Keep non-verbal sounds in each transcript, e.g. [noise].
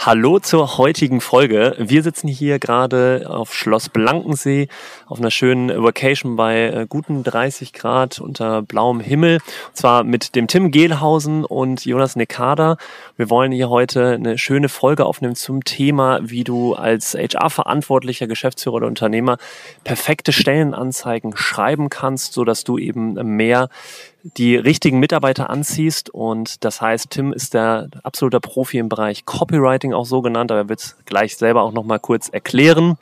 Hallo zur heutigen Folge. Wir sitzen hier gerade auf Schloss Blankensee auf einer schönen Vacation bei äh, guten 30 Grad unter blauem Himmel. Und zwar mit dem Tim Gehlhausen und Jonas Nekada. Wir wollen hier heute eine schöne Folge aufnehmen zum Thema, wie du als HR-verantwortlicher Geschäftsführer oder Unternehmer perfekte Stellenanzeigen schreiben kannst, so dass du eben mehr die richtigen Mitarbeiter anziehst. Und das heißt, Tim ist der absoluter Profi im Bereich Copywriting auch so genannt, aber er wird es gleich selber auch nochmal kurz erklären.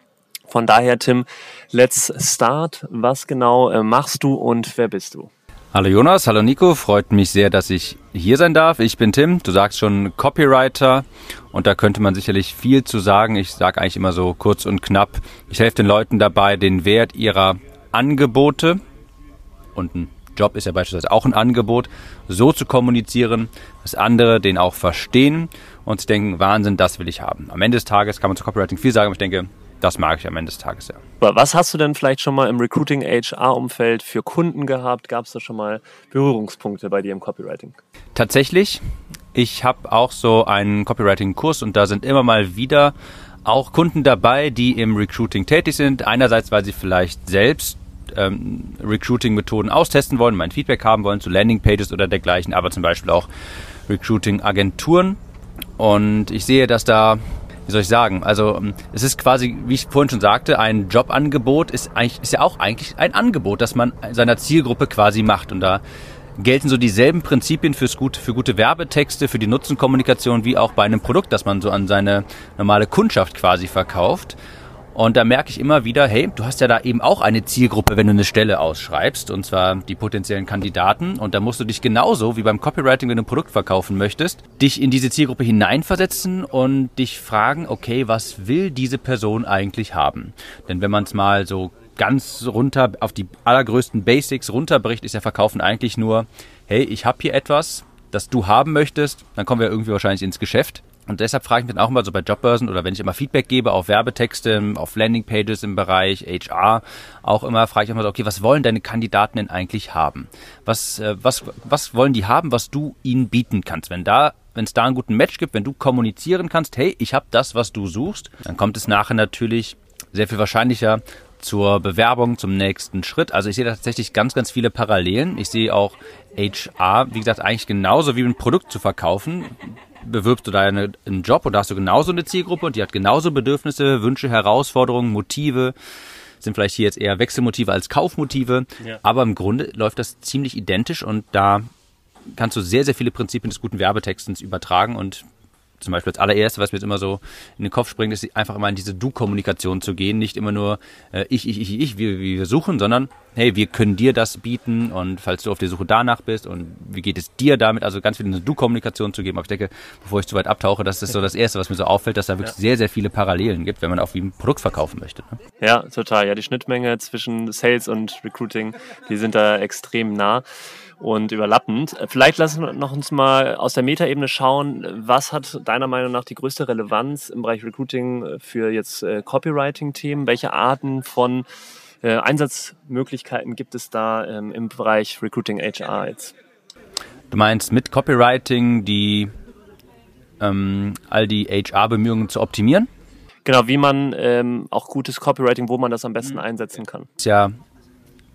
Von daher, Tim, let's start. Was genau äh, machst du und wer bist du? Hallo Jonas, hallo Nico, freut mich sehr, dass ich hier sein darf. Ich bin Tim, du sagst schon Copywriter und da könnte man sicherlich viel zu sagen. Ich sage eigentlich immer so kurz und knapp, ich helfe den Leuten dabei, den Wert ihrer Angebote und ein Job ist ja beispielsweise auch ein Angebot, so zu kommunizieren, dass andere den auch verstehen und denken, Wahnsinn, das will ich haben. Am Ende des Tages kann man zu Copywriting viel sagen, aber ich denke, das mag ich am Ende des Tages, ja. Was hast du denn vielleicht schon mal im Recruiting HR-Umfeld für Kunden gehabt? Gab es da schon mal Berührungspunkte bei dir im Copywriting? Tatsächlich. Ich habe auch so einen Copywriting-Kurs und da sind immer mal wieder auch Kunden dabei, die im Recruiting tätig sind. Einerseits, weil sie vielleicht selbst ähm, Recruiting-Methoden austesten wollen, mein Feedback haben wollen zu Landingpages oder dergleichen, aber zum Beispiel auch Recruiting-Agenturen. Und ich sehe, dass da, wie soll ich sagen, also ähm, es ist quasi, wie ich vorhin schon sagte, ein Jobangebot ist eigentlich, ist ja auch eigentlich ein Angebot, das man seiner Zielgruppe quasi macht. Und da gelten so dieselben Prinzipien fürs gute, für gute Werbetexte, für die Nutzenkommunikation wie auch bei einem Produkt, das man so an seine normale Kundschaft quasi verkauft. Und da merke ich immer wieder, hey, du hast ja da eben auch eine Zielgruppe, wenn du eine Stelle ausschreibst, und zwar die potenziellen Kandidaten. Und da musst du dich genauso wie beim Copywriting, wenn du ein Produkt verkaufen möchtest, dich in diese Zielgruppe hineinversetzen und dich fragen, okay, was will diese Person eigentlich haben? Denn wenn man es mal so ganz runter auf die allergrößten Basics runterbricht, ist ja Verkaufen eigentlich nur, hey, ich habe hier etwas, das du haben möchtest, dann kommen wir irgendwie wahrscheinlich ins Geschäft. Und deshalb frage ich mich dann auch immer so bei Jobbörsen oder wenn ich immer Feedback gebe auf Werbetexte, auf Landingpages im Bereich HR, auch immer frage ich immer so, okay, was wollen deine Kandidaten denn eigentlich haben? Was, äh, was, was wollen die haben, was du ihnen bieten kannst? Wenn da wenn es da einen guten Match gibt, wenn du kommunizieren kannst, hey, ich habe das, was du suchst, dann kommt es nachher natürlich sehr viel wahrscheinlicher zur Bewerbung, zum nächsten Schritt. Also ich sehe da tatsächlich ganz, ganz viele Parallelen. Ich sehe auch HR, wie gesagt, eigentlich genauso wie ein Produkt zu verkaufen bewirbst du da eine, einen Job und da hast du genauso eine Zielgruppe und die hat genauso Bedürfnisse, Wünsche, Herausforderungen, Motive. Sind vielleicht hier jetzt eher Wechselmotive als Kaufmotive. Ja. Aber im Grunde läuft das ziemlich identisch und da kannst du sehr, sehr viele Prinzipien des guten Werbetextens übertragen und zum Beispiel als allererste, was mir jetzt immer so in den Kopf springt, ist einfach immer in diese Du-Kommunikation zu gehen. Nicht immer nur äh, ich, ich, ich, ich, wie, wie wir suchen, sondern hey, wir können dir das bieten und falls du auf der Suche danach bist und wie geht es dir damit, also ganz viel in eine Du-Kommunikation zu geben. Aber ich denke, bevor ich zu weit abtauche, das ist so das Erste, was mir so auffällt, dass da wirklich ja. sehr, sehr viele Parallelen gibt, wenn man auch wie ein Produkt verkaufen möchte. Ne? Ja, total. Ja, die Schnittmenge zwischen Sales und Recruiting, die sind da extrem nah und überlappend. Vielleicht lassen wir noch uns mal aus der Metaebene schauen, was hat deiner Meinung nach die größte Relevanz im Bereich Recruiting für jetzt äh, Copywriting-Themen? Welche Arten von äh, Einsatzmöglichkeiten gibt es da ähm, im Bereich Recruiting HR jetzt? Du meinst mit Copywriting die ähm, all die HR-Bemühungen zu optimieren? Genau, wie man ähm, auch gutes Copywriting, wo man das am besten mhm. einsetzen kann. Ist ja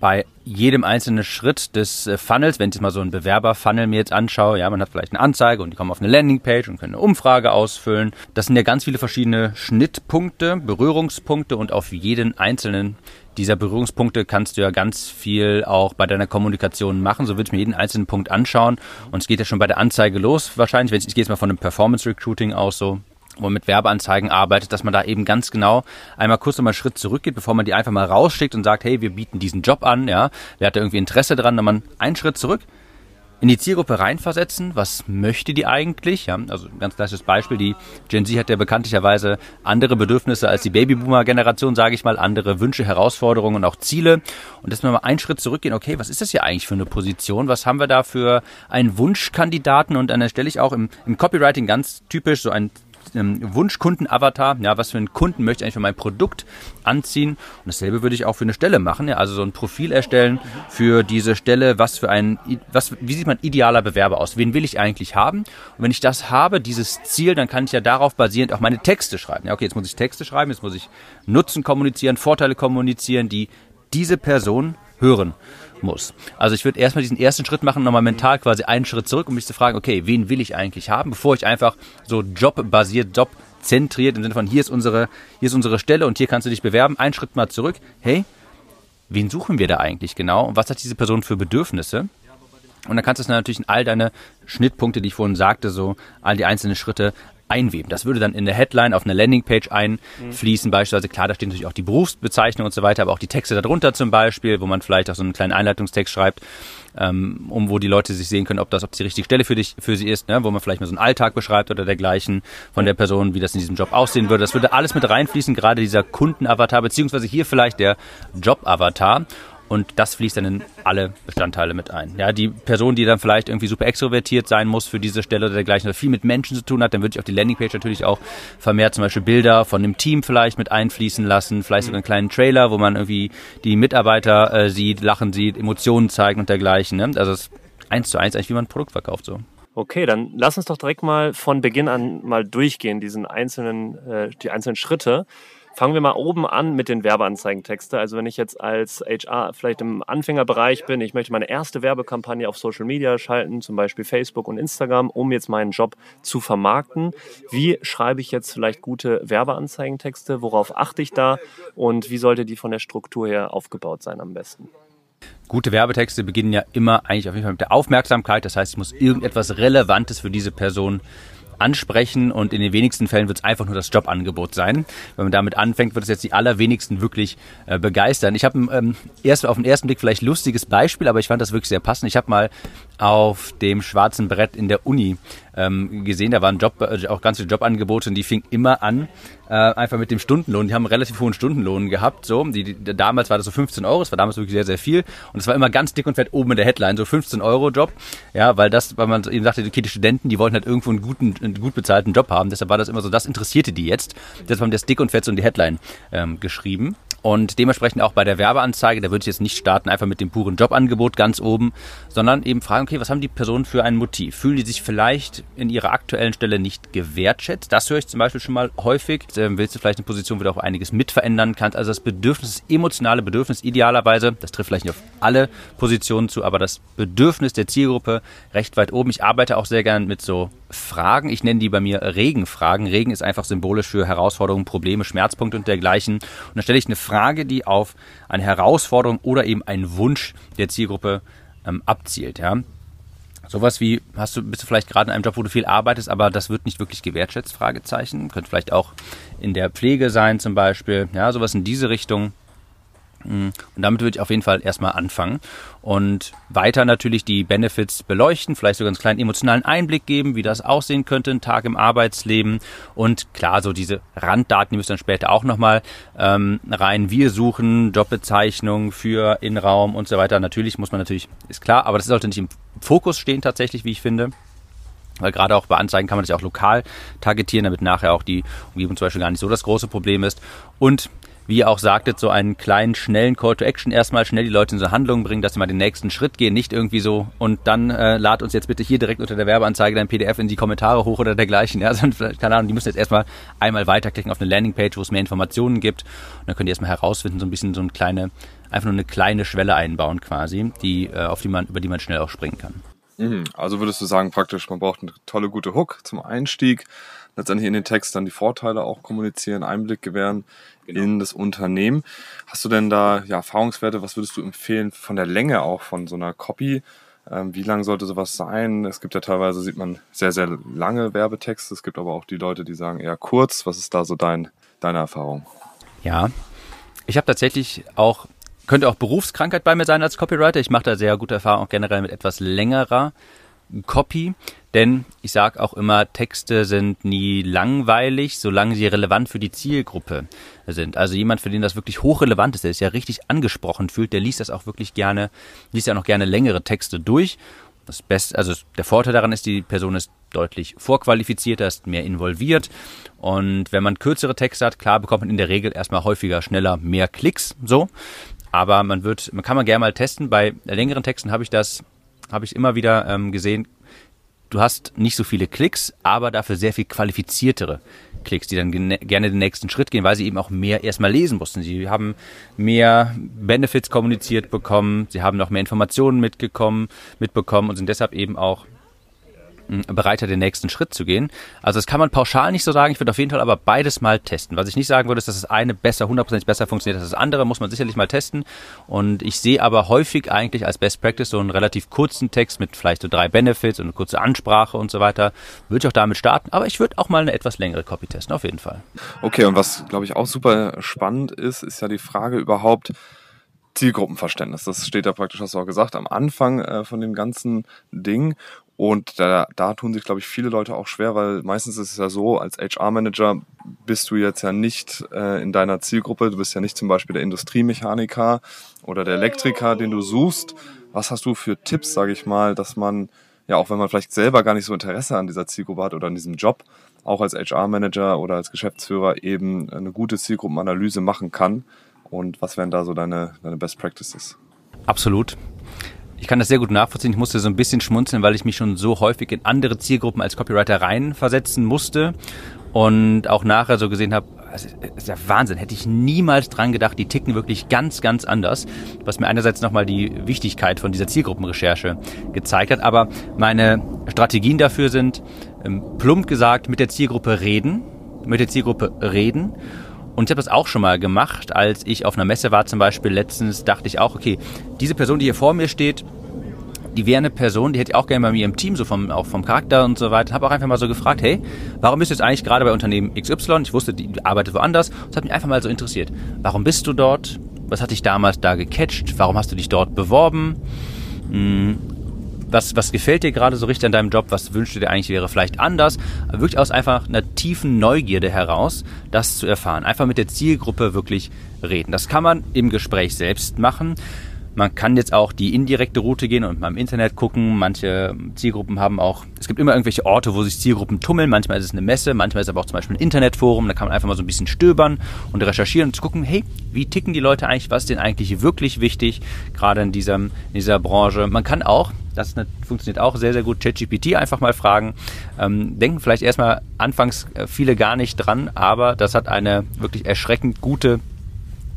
bei jedem einzelnen Schritt des äh, Funnels, wenn ich jetzt mal so einen Bewerber-Funnel mir jetzt anschaue, ja, man hat vielleicht eine Anzeige und die kommen auf eine Landingpage und können eine Umfrage ausfüllen. Das sind ja ganz viele verschiedene Schnittpunkte, Berührungspunkte und auf jeden einzelnen dieser Berührungspunkte kannst du ja ganz viel auch bei deiner Kommunikation machen. So würde ich mir jeden einzelnen Punkt anschauen. Und es geht ja schon bei der Anzeige los wahrscheinlich. Ich gehe jetzt mal von einem Performance Recruiting aus so wo man mit Werbeanzeigen arbeitet, dass man da eben ganz genau einmal kurz nochmal einen Schritt zurückgeht, bevor man die einfach mal rausschickt und sagt, hey, wir bieten diesen Job an, ja, wer hat da irgendwie Interesse dran, dann man einen Schritt zurück, in die Zielgruppe reinversetzen. Was möchte die eigentlich? Ja, also ganz klassisches Beispiel. Die Gen Z hat ja bekanntlicherweise andere Bedürfnisse als die Babyboomer-Generation, sage ich mal, andere Wünsche, Herausforderungen und auch Ziele. Und dass wir mal einen Schritt zurückgehen. Okay, was ist das hier eigentlich für eine Position? Was haben wir da für einen Wunschkandidaten? Und dann stelle ich auch im, im Copywriting ganz typisch so ein ähm, Wunschkunden-Avatar. Ja, was für einen Kunden möchte ich eigentlich für mein Produkt anziehen? Und dasselbe würde ich auch für eine Stelle machen. Ja, also so ein Profil erstellen für diese Stelle. Was für ein, was, wie sieht mein idealer Bewerber aus? Wen will ich eigentlich haben? Und wenn ich das habe, dieses Ziel, dann kann ich ja darauf basierend auch meine Texte schreiben. Ja, okay, jetzt muss ich Texte schreiben, jetzt muss ich Nutzen kommunizieren, Vorteile kommunizieren, die diese Person hören muss. Also ich würde erstmal diesen ersten Schritt machen, nochmal mental quasi einen Schritt zurück, um mich zu fragen, okay, wen will ich eigentlich haben, bevor ich einfach so jobbasiert, jobzentriert im Sinne von hier ist unsere, hier ist unsere Stelle und hier kannst du dich bewerben. Einen Schritt mal zurück. Hey, wen suchen wir da eigentlich genau und was hat diese Person für Bedürfnisse? Und dann kannst du es natürlich in all deine Schnittpunkte, die ich vorhin sagte, so all die einzelnen Schritte einweben. Das würde dann in der Headline auf eine Landingpage einfließen, mhm. beispielsweise. Klar, da steht natürlich auch die Berufsbezeichnung und so weiter, aber auch die Texte darunter zum Beispiel, wo man vielleicht auch so einen kleinen Einleitungstext schreibt, ähm, um wo die Leute sich sehen können, ob das, ob die richtige Stelle für dich, für sie ist, ne? wo man vielleicht mal so einen Alltag beschreibt oder dergleichen von der Person, wie das in diesem Job aussehen würde. Das würde alles mit reinfließen, gerade dieser Kundenavatar, beziehungsweise hier vielleicht der Jobavatar und das fließt dann in alle Bestandteile mit ein. Ja, die Person, die dann vielleicht irgendwie super extrovertiert sein muss für diese Stelle oder dergleichen, oder viel mit Menschen zu tun hat, dann würde ich auf die Landingpage natürlich auch vermehrt zum Beispiel Bilder von dem Team vielleicht mit einfließen lassen, vielleicht sogar einen kleinen Trailer, wo man irgendwie die Mitarbeiter äh, sieht, lachen sieht, Emotionen zeigen und dergleichen. Ne? Also es ist eins zu eins eigentlich, wie man ein Produkt verkauft so. Okay, dann lass uns doch direkt mal von Beginn an mal durchgehen, diesen einzelnen, äh, die einzelnen Schritte. Fangen wir mal oben an mit den Werbeanzeigentexten. Also wenn ich jetzt als HR vielleicht im Anfängerbereich bin, ich möchte meine erste Werbekampagne auf Social Media schalten, zum Beispiel Facebook und Instagram, um jetzt meinen Job zu vermarkten. Wie schreibe ich jetzt vielleicht gute Werbeanzeigentexte? Worauf achte ich da? Und wie sollte die von der Struktur her aufgebaut sein am besten? Gute Werbetexte beginnen ja immer eigentlich auf jeden Fall mit der Aufmerksamkeit. Das heißt, ich muss irgendetwas Relevantes für diese Person ansprechen und in den wenigsten Fällen wird es einfach nur das Jobangebot sein. Wenn man damit anfängt, wird es jetzt die allerwenigsten wirklich äh, begeistern. Ich habe ähm, erst auf den ersten Blick vielleicht lustiges Beispiel, aber ich fand das wirklich sehr passend. Ich habe mal auf dem schwarzen Brett in der Uni ähm, gesehen. Da waren Job, äh, auch ganz viele Jobangebote und die fingen immer an, äh, einfach mit dem Stundenlohn. Die haben einen relativ hohen Stundenlohn gehabt. So, die, die, damals war das so 15 Euro, das war damals wirklich sehr, sehr viel. Und es war immer ganz dick und fett oben in der Headline, so 15 Euro Job. Ja, weil das, weil man eben sagte, okay, die Studenten, die wollten halt irgendwo einen guten, einen gut bezahlten Job haben. Deshalb war das immer so, das interessierte die jetzt. Deshalb haben das dick und fett so in die Headline ähm, geschrieben. Und dementsprechend auch bei der Werbeanzeige, da würde ich jetzt nicht starten einfach mit dem puren Jobangebot ganz oben, sondern eben fragen, okay, was haben die Personen für ein Motiv? Fühlen die sich vielleicht in ihrer aktuellen Stelle nicht gewertschätzt? Das höre ich zum Beispiel schon mal häufig. Ähm, willst du vielleicht eine Position, wo du auch einiges mitverändern kannst? Also das Bedürfnis, das emotionale Bedürfnis idealerweise, das trifft vielleicht nicht auf alle Positionen zu, aber das Bedürfnis der Zielgruppe recht weit oben. Ich arbeite auch sehr gern mit so Fragen. Ich nenne die bei mir Regenfragen. Regen ist einfach symbolisch für Herausforderungen, Probleme, Schmerzpunkte und dergleichen. Und dann stelle ich eine Frage, die auf eine Herausforderung oder eben einen Wunsch der Zielgruppe ähm, abzielt. Ja. Sowas wie, hast du, bist du vielleicht gerade in einem Job, wo du viel arbeitest, aber das wird nicht wirklich gewertschätzt? Fragezeichen. Könnte vielleicht auch in der Pflege sein zum Beispiel. Ja, sowas in diese Richtung. Mhm. Und damit würde ich auf jeden Fall erstmal anfangen und weiter natürlich die Benefits beleuchten, vielleicht sogar einen kleinen emotionalen Einblick geben, wie das aussehen könnte, ein Tag im Arbeitsleben und klar, so diese Randdaten, die müssen dann später auch nochmal ähm, rein. Wir suchen Jobbezeichnung für Innenraum und so weiter. Natürlich muss man natürlich, ist klar, aber das sollte nicht im Fokus stehen tatsächlich, wie ich finde. Weil gerade auch bei Anzeigen kann man das ja auch lokal targetieren, damit nachher auch die Umgebung zum Beispiel gar nicht so das große Problem ist. Und wie ihr auch sagtet, so einen kleinen, schnellen Call to Action erstmal schnell die Leute in so Handlungen bringen, dass sie mal den nächsten Schritt gehen, nicht irgendwie so und dann äh, lad uns jetzt bitte hier direkt unter der Werbeanzeige dein PDF in die Kommentare hoch oder dergleichen. Ja, [laughs] also, keine Ahnung, die müssen jetzt erstmal einmal weiterklicken auf eine Landingpage, wo es mehr Informationen gibt und dann könnt ihr erstmal herausfinden, so ein bisschen so eine kleine, einfach nur eine kleine Schwelle einbauen quasi, die, äh, auf die man, über die man schnell auch springen kann. Mhm. Also würdest du sagen, praktisch, man braucht eine tolle, gute Hook zum Einstieg, letztendlich in den Text dann die Vorteile auch kommunizieren, Einblick gewähren genau. in das Unternehmen. Hast du denn da ja, Erfahrungswerte, was würdest du empfehlen von der Länge auch von so einer Copy? Ähm, wie lang sollte sowas sein? Es gibt ja teilweise, sieht man sehr, sehr lange Werbetexte. Es gibt aber auch die Leute, die sagen eher kurz. Was ist da so dein, deine Erfahrung? Ja, ich habe tatsächlich auch könnte auch Berufskrankheit bei mir sein als Copywriter. Ich mache da sehr gute Erfahrungen auch generell mit etwas längerer Copy, denn ich sage auch immer, Texte sind nie langweilig, solange sie relevant für die Zielgruppe sind. Also jemand, für den das wirklich hochrelevant ist, der sich ja richtig angesprochen fühlt, der liest das auch wirklich gerne, liest ja noch gerne längere Texte durch. Das Beste, also der Vorteil daran ist, die Person ist deutlich vorqualifizierter, ist mehr involviert. Und wenn man kürzere Texte hat, klar bekommt man in der Regel erstmal häufiger, schneller mehr Klicks, so. Aber man wird, man kann man gerne mal testen. Bei längeren Texten habe ich das habe ich immer wieder ähm, gesehen, du hast nicht so viele Klicks, aber dafür sehr viel qualifiziertere Klicks, die dann gerne den nächsten Schritt gehen, weil sie eben auch mehr erstmal lesen mussten. Sie haben mehr Benefits kommuniziert bekommen, sie haben noch mehr Informationen mitgekommen, mitbekommen und sind deshalb eben auch bereiter, den nächsten Schritt zu gehen. Also das kann man pauschal nicht so sagen. Ich würde auf jeden Fall aber beides mal testen. Was ich nicht sagen würde, ist, dass das eine besser, hundertprozentig besser funktioniert als das andere, muss man sicherlich mal testen. Und ich sehe aber häufig eigentlich als Best Practice so einen relativ kurzen Text mit vielleicht so drei Benefits und eine kurze Ansprache und so weiter. Würde ich auch damit starten. Aber ich würde auch mal eine etwas längere Copy testen, auf jeden Fall. Okay, und was, glaube ich, auch super spannend ist, ist ja die Frage überhaupt, Zielgruppenverständnis. Das steht ja praktisch, hast du auch gesagt, am Anfang äh, von dem ganzen Ding. Und da, da tun sich, glaube ich, viele Leute auch schwer, weil meistens ist es ja so, als HR-Manager bist du jetzt ja nicht äh, in deiner Zielgruppe. Du bist ja nicht zum Beispiel der Industriemechaniker oder der Elektriker, den du suchst. Was hast du für Tipps, sage ich mal, dass man, ja, auch wenn man vielleicht selber gar nicht so Interesse an dieser Zielgruppe hat oder an diesem Job, auch als HR-Manager oder als Geschäftsführer eben eine gute Zielgruppenanalyse machen kann? Und was wären da so deine, deine Best Practices? Absolut. Ich kann das sehr gut nachvollziehen. Ich musste so ein bisschen schmunzeln, weil ich mich schon so häufig in andere Zielgruppen als Copywriter reinversetzen musste und auch nachher so gesehen habe, das ist ja Wahnsinn, hätte ich niemals dran gedacht, die ticken wirklich ganz, ganz anders, was mir einerseits nochmal die Wichtigkeit von dieser Zielgruppenrecherche gezeigt hat, aber meine Strategien dafür sind, ähm, plump gesagt, mit der Zielgruppe reden, mit der Zielgruppe reden und ich habe das auch schon mal gemacht, als ich auf einer Messe war zum Beispiel letztens, dachte ich auch, okay, diese Person, die hier vor mir steht, die wäre eine Person, die hätte ich auch gerne bei mir im Team, so vom, auch vom Charakter und so weiter. Habe auch einfach mal so gefragt, hey, warum bist du jetzt eigentlich gerade bei Unternehmen XY? Ich wusste, die arbeitet woanders. Das hat mich einfach mal so interessiert. Warum bist du dort? Was hat dich damals da gecatcht? Warum hast du dich dort beworben? Was, was gefällt dir gerade so richtig an deinem Job, was wünschst du dir eigentlich wäre vielleicht anders, wirklich aus einfach einer tiefen Neugierde heraus, das zu erfahren. Einfach mit der Zielgruppe wirklich reden. Das kann man im Gespräch selbst machen. Man kann jetzt auch die indirekte Route gehen und mal im Internet gucken. Manche Zielgruppen haben auch, es gibt immer irgendwelche Orte, wo sich Zielgruppen tummeln. Manchmal ist es eine Messe, manchmal ist es aber auch zum Beispiel ein Internetforum. Da kann man einfach mal so ein bisschen stöbern und recherchieren und gucken, hey, wie ticken die Leute eigentlich? Was ist denn eigentlich wirklich wichtig, gerade in, diesem, in dieser Branche? Man kann auch, das funktioniert auch sehr, sehr gut, ChatGPT einfach mal fragen. Ähm, denken vielleicht erstmal anfangs äh, viele gar nicht dran, aber das hat eine wirklich erschreckend gute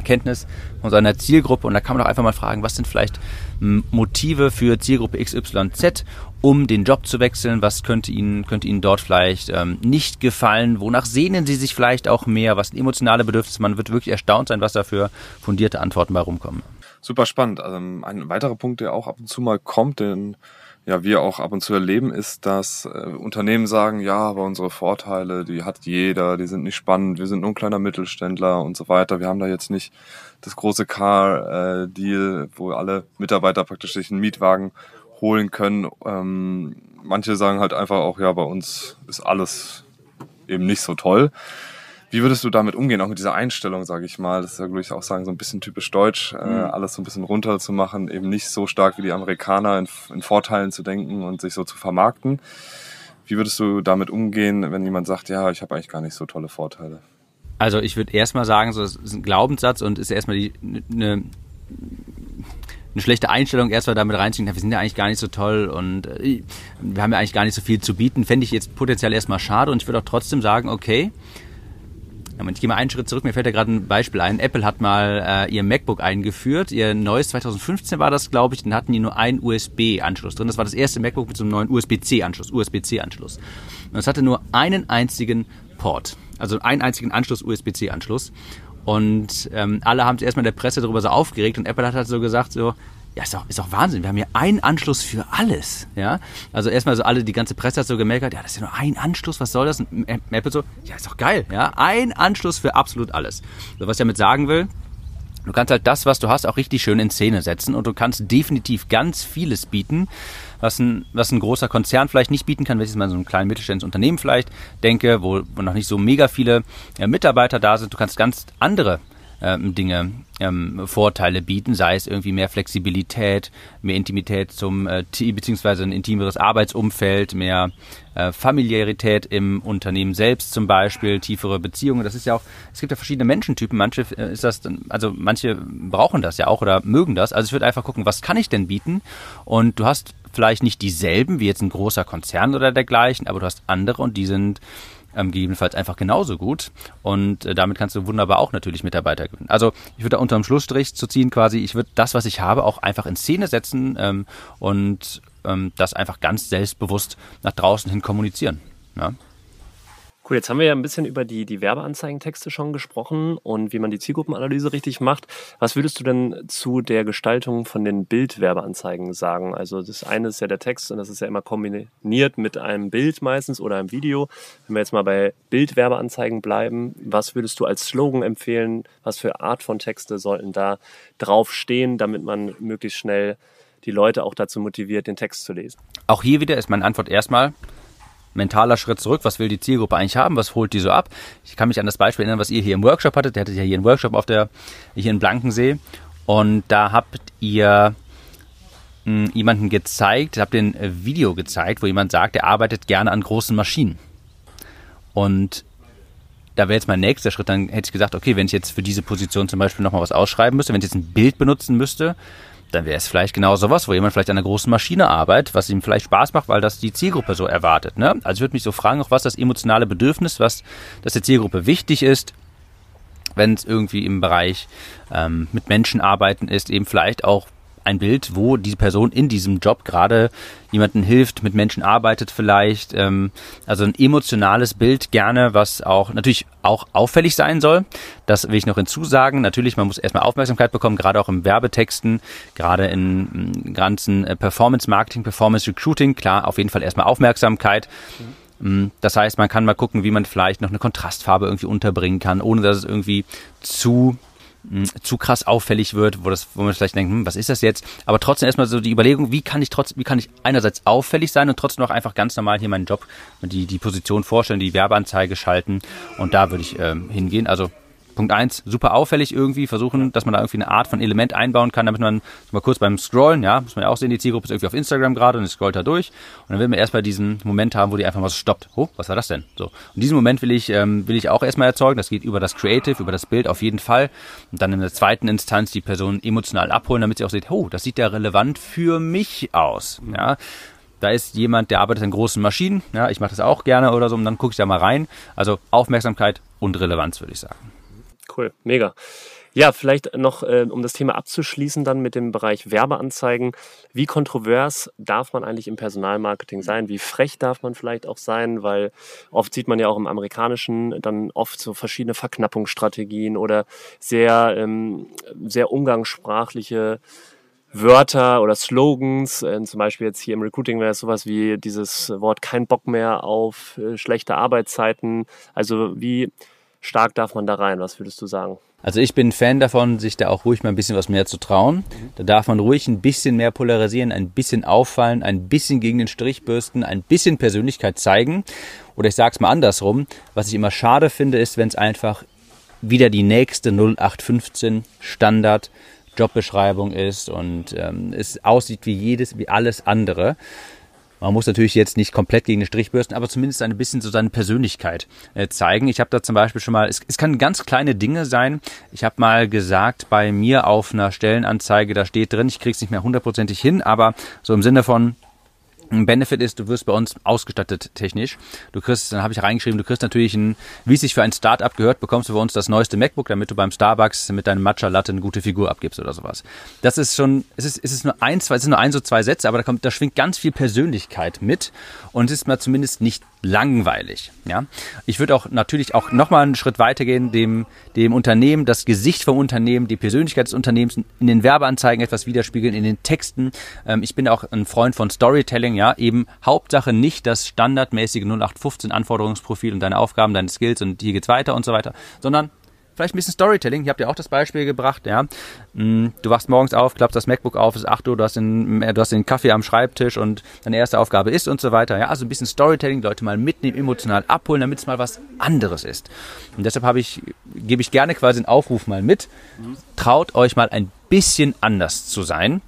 Kenntnis von seiner Zielgruppe. Und da kann man doch einfach mal fragen, was sind vielleicht Motive für Zielgruppe XYZ, um den Job zu wechseln? Was könnte Ihnen, könnte Ihnen dort vielleicht ähm, nicht gefallen? Wonach sehnen Sie sich vielleicht auch mehr? Was sind emotionale Bedürfnisse? Man wird wirklich erstaunt sein, was da für fundierte Antworten bei rumkommen. Super spannend. Also ein weiterer Punkt, der auch ab und zu mal kommt, den ja wir auch ab und zu erleben, ist, dass äh, Unternehmen sagen, ja, aber unsere Vorteile, die hat jeder, die sind nicht spannend, wir sind nur ein kleiner Mittelständler und so weiter. Wir haben da jetzt nicht das große Car-Deal, wo alle Mitarbeiter praktisch sich einen Mietwagen holen können. Ähm, manche sagen halt einfach auch, ja, bei uns ist alles eben nicht so toll. Wie würdest du damit umgehen, auch mit dieser Einstellung, sage ich mal? Das ist ja, würde ich auch sagen, so ein bisschen typisch deutsch, äh, mhm. alles so ein bisschen runter zu machen, eben nicht so stark wie die Amerikaner in, in Vorteilen zu denken und sich so zu vermarkten. Wie würdest du damit umgehen, wenn jemand sagt, ja, ich habe eigentlich gar nicht so tolle Vorteile? Also ich würde erstmal sagen, so das ist ein Glaubenssatz und ist erstmal die eine eine schlechte Einstellung erstmal damit reinziehen, wir sind ja eigentlich gar nicht so toll und äh, wir haben ja eigentlich gar nicht so viel zu bieten, fände ich jetzt potenziell erstmal schade und ich würde auch trotzdem sagen, okay, ich gehe mal einen Schritt zurück, mir fällt da gerade ein Beispiel ein. Apple hat mal äh, ihr MacBook eingeführt, ihr neues 2015 war das, glaube ich, dann hatten die nur einen USB-Anschluss drin. Das war das erste MacBook mit so einem neuen USB-C-Anschluss, USB-C-Anschluss. Und es hatte nur einen einzigen Port, also einen einzigen Anschluss, USB-C-Anschluss. Und ähm, alle haben sich erstmal in der Presse darüber so aufgeregt und Apple hat halt so gesagt, so, ja, ist doch, ist doch Wahnsinn. Wir haben hier einen Anschluss für alles. Ja, also erstmal so alle, die ganze Presse hat so gemerkt, ja, das ist ja nur ein Anschluss, was soll das? Und Apple so, ja, ist doch geil. Ja, ein Anschluss für absolut alles. So, was ich damit sagen will, Du kannst halt das, was du hast, auch richtig schön in Szene setzen und du kannst definitiv ganz vieles bieten, was ein, was ein großer Konzern vielleicht nicht bieten kann, wenn ich jetzt mal so ein kleines mittelständisches Unternehmen vielleicht denke, wo, wo noch nicht so mega viele äh, Mitarbeiter da sind. Du kannst ganz andere ähm, Dinge, ähm, Vorteile bieten, sei es irgendwie mehr Flexibilität, mehr Intimität zum äh, beziehungsweise ein intimeres Arbeitsumfeld, mehr äh, Familiarität im Unternehmen selbst zum Beispiel, tiefere Beziehungen. Das ist ja auch, es gibt ja verschiedene Menschentypen. Manche äh, ist das, also manche brauchen das ja auch oder mögen das. Also ich würde einfach gucken, was kann ich denn bieten? Und du hast vielleicht nicht dieselben wie jetzt ein großer Konzern oder dergleichen, aber du hast andere und die sind ähm, gegebenenfalls einfach genauso gut. Und äh, damit kannst du wunderbar auch natürlich Mitarbeiter gewinnen. Also ich würde da unterm Schlussstrich zu ziehen quasi, ich würde das, was ich habe, auch einfach in Szene setzen ähm, und ähm, das einfach ganz selbstbewusst nach draußen hin kommunizieren. Ja. Cool, jetzt haben wir ja ein bisschen über die, die Werbeanzeigentexte schon gesprochen und wie man die Zielgruppenanalyse richtig macht. Was würdest du denn zu der Gestaltung von den Bildwerbeanzeigen sagen? Also das eine ist ja der Text und das ist ja immer kombiniert mit einem Bild meistens oder einem Video. Wenn wir jetzt mal bei Bildwerbeanzeigen bleiben, was würdest du als Slogan empfehlen? Was für Art von Texte sollten da draufstehen, damit man möglichst schnell die Leute auch dazu motiviert, den Text zu lesen? Auch hier wieder ist meine Antwort erstmal, mentaler Schritt zurück. Was will die Zielgruppe eigentlich haben? Was holt die so ab? Ich kann mich an das Beispiel erinnern, was ihr hier im Workshop hattet. Der hattet ja hier einen Workshop auf der, hier in Blankensee. Und da habt ihr hm, jemanden gezeigt, habt ihr ein Video gezeigt, wo jemand sagt, er arbeitet gerne an großen Maschinen. Und da wäre jetzt mein nächster Schritt, dann hätte ich gesagt, okay, wenn ich jetzt für diese Position zum Beispiel nochmal was ausschreiben müsste, wenn ich jetzt ein Bild benutzen müsste, dann wäre es vielleicht genau sowas, wo jemand vielleicht an einer großen Maschine arbeitet, was ihm vielleicht Spaß macht, weil das die Zielgruppe so erwartet. Ne? Also ich würde mich so fragen, auch was das emotionale Bedürfnis, was das der Zielgruppe wichtig ist, wenn es irgendwie im Bereich ähm, mit Menschen arbeiten ist, eben vielleicht auch ein Bild, wo diese Person in diesem Job gerade jemanden hilft, mit Menschen arbeitet vielleicht. Ähm, also ein emotionales Bild gerne, was auch natürlich auch auffällig sein soll. Das will ich noch hinzusagen. Natürlich, man muss erstmal Aufmerksamkeit bekommen, gerade auch im Werbetexten, gerade in ganzen äh, Performance Marketing, Performance Recruiting. Klar, auf jeden Fall erstmal Aufmerksamkeit. Mhm. Das heißt, man kann mal gucken, wie man vielleicht noch eine Kontrastfarbe irgendwie unterbringen kann, ohne dass es irgendwie zu zu krass auffällig wird, wo das, wo man vielleicht denkt, hm, was ist das jetzt? Aber trotzdem erstmal so die Überlegung, wie kann ich trotzdem, wie kann ich einerseits auffällig sein und trotzdem noch einfach ganz normal hier meinen Job, die, die Position vorstellen, die Werbeanzeige schalten und da würde ich ähm, hingehen. Also Punkt eins, super auffällig irgendwie, versuchen, dass man da irgendwie eine Art von Element einbauen kann, damit man mal kurz beim Scrollen, ja, muss man ja auch sehen, die Zielgruppe ist irgendwie auf Instagram gerade und scrollt da durch und dann will man erstmal diesen Moment haben, wo die einfach mal so stoppt. Oh, was war das denn? So. Und diesen Moment will ich, ähm, will ich auch erstmal erzeugen. Das geht über das Creative, über das Bild auf jeden Fall. Und dann in der zweiten Instanz die Person emotional abholen, damit sie auch sieht, oh, das sieht ja relevant für mich aus. Ja. Da ist jemand, der arbeitet an großen Maschinen, ja, ich mache das auch gerne oder so, und dann gucke ich da mal rein. Also Aufmerksamkeit und Relevanz, würde ich sagen. Cool, mega. Ja, vielleicht noch, äh, um das Thema abzuschließen, dann mit dem Bereich Werbeanzeigen. Wie kontrovers darf man eigentlich im Personalmarketing sein? Wie frech darf man vielleicht auch sein? Weil oft sieht man ja auch im amerikanischen dann oft so verschiedene Verknappungsstrategien oder sehr, ähm, sehr umgangssprachliche Wörter oder Slogans. Äh, zum Beispiel jetzt hier im Recruiting wäre es sowas wie dieses Wort kein Bock mehr auf äh, schlechte Arbeitszeiten. Also wie stark darf man da rein? Was würdest du sagen? Also ich bin Fan davon, sich da auch ruhig mal ein bisschen was mehr zu trauen. Da darf man ruhig ein bisschen mehr polarisieren, ein bisschen auffallen, ein bisschen gegen den Strich bürsten, ein bisschen Persönlichkeit zeigen. Oder ich sage es mal andersrum, was ich immer schade finde, ist, wenn es einfach wieder die nächste 0815 Standard Jobbeschreibung ist und ähm, es aussieht wie jedes, wie alles andere. Man muss natürlich jetzt nicht komplett gegen den Strich bürsten, aber zumindest ein bisschen so seine Persönlichkeit äh, zeigen. Ich habe da zum Beispiel schon mal, es, es kann ganz kleine Dinge sein. Ich habe mal gesagt, bei mir auf einer Stellenanzeige, da steht drin, ich krieg's nicht mehr hundertprozentig hin, aber so im Sinne von, ein Benefit ist, du wirst bei uns ausgestattet technisch. Du kriegst, dann habe ich reingeschrieben, du kriegst natürlich ein, wie es sich für ein Startup gehört, bekommst du bei uns das neueste MacBook, damit du beim Starbucks mit deinem Matcha Latte eine gute Figur abgibst oder sowas. Das ist schon, es ist, es ist nur ein, zwei, es sind nur ein, so zwei Sätze, aber da kommt, da schwingt ganz viel Persönlichkeit mit und es ist mal zumindest nicht langweilig. Ja, ich würde auch natürlich auch nochmal einen Schritt weitergehen, dem, dem Unternehmen, das Gesicht vom Unternehmen, die Persönlichkeit des Unternehmens in den Werbeanzeigen etwas widerspiegeln, in den Texten. Ähm, ich bin auch ein Freund von Storytelling, ja, eben Hauptsache nicht das standardmäßige 0815 Anforderungsprofil und deine Aufgaben, deine Skills und hier geht's weiter und so weiter, sondern vielleicht ein bisschen Storytelling. Ihr habt ja auch das Beispiel gebracht, ja. Mm, du wachst morgens auf, klappst das MacBook auf, es ist 8 Uhr, du hast, den, du hast den Kaffee am Schreibtisch und deine erste Aufgabe ist und so weiter. Ja, also ein bisschen Storytelling, Leute mal mitnehmen, emotional abholen, damit es mal was anderes ist. Und deshalb habe ich, gebe ich gerne quasi einen Aufruf mal mit. Traut euch mal ein bisschen anders zu sein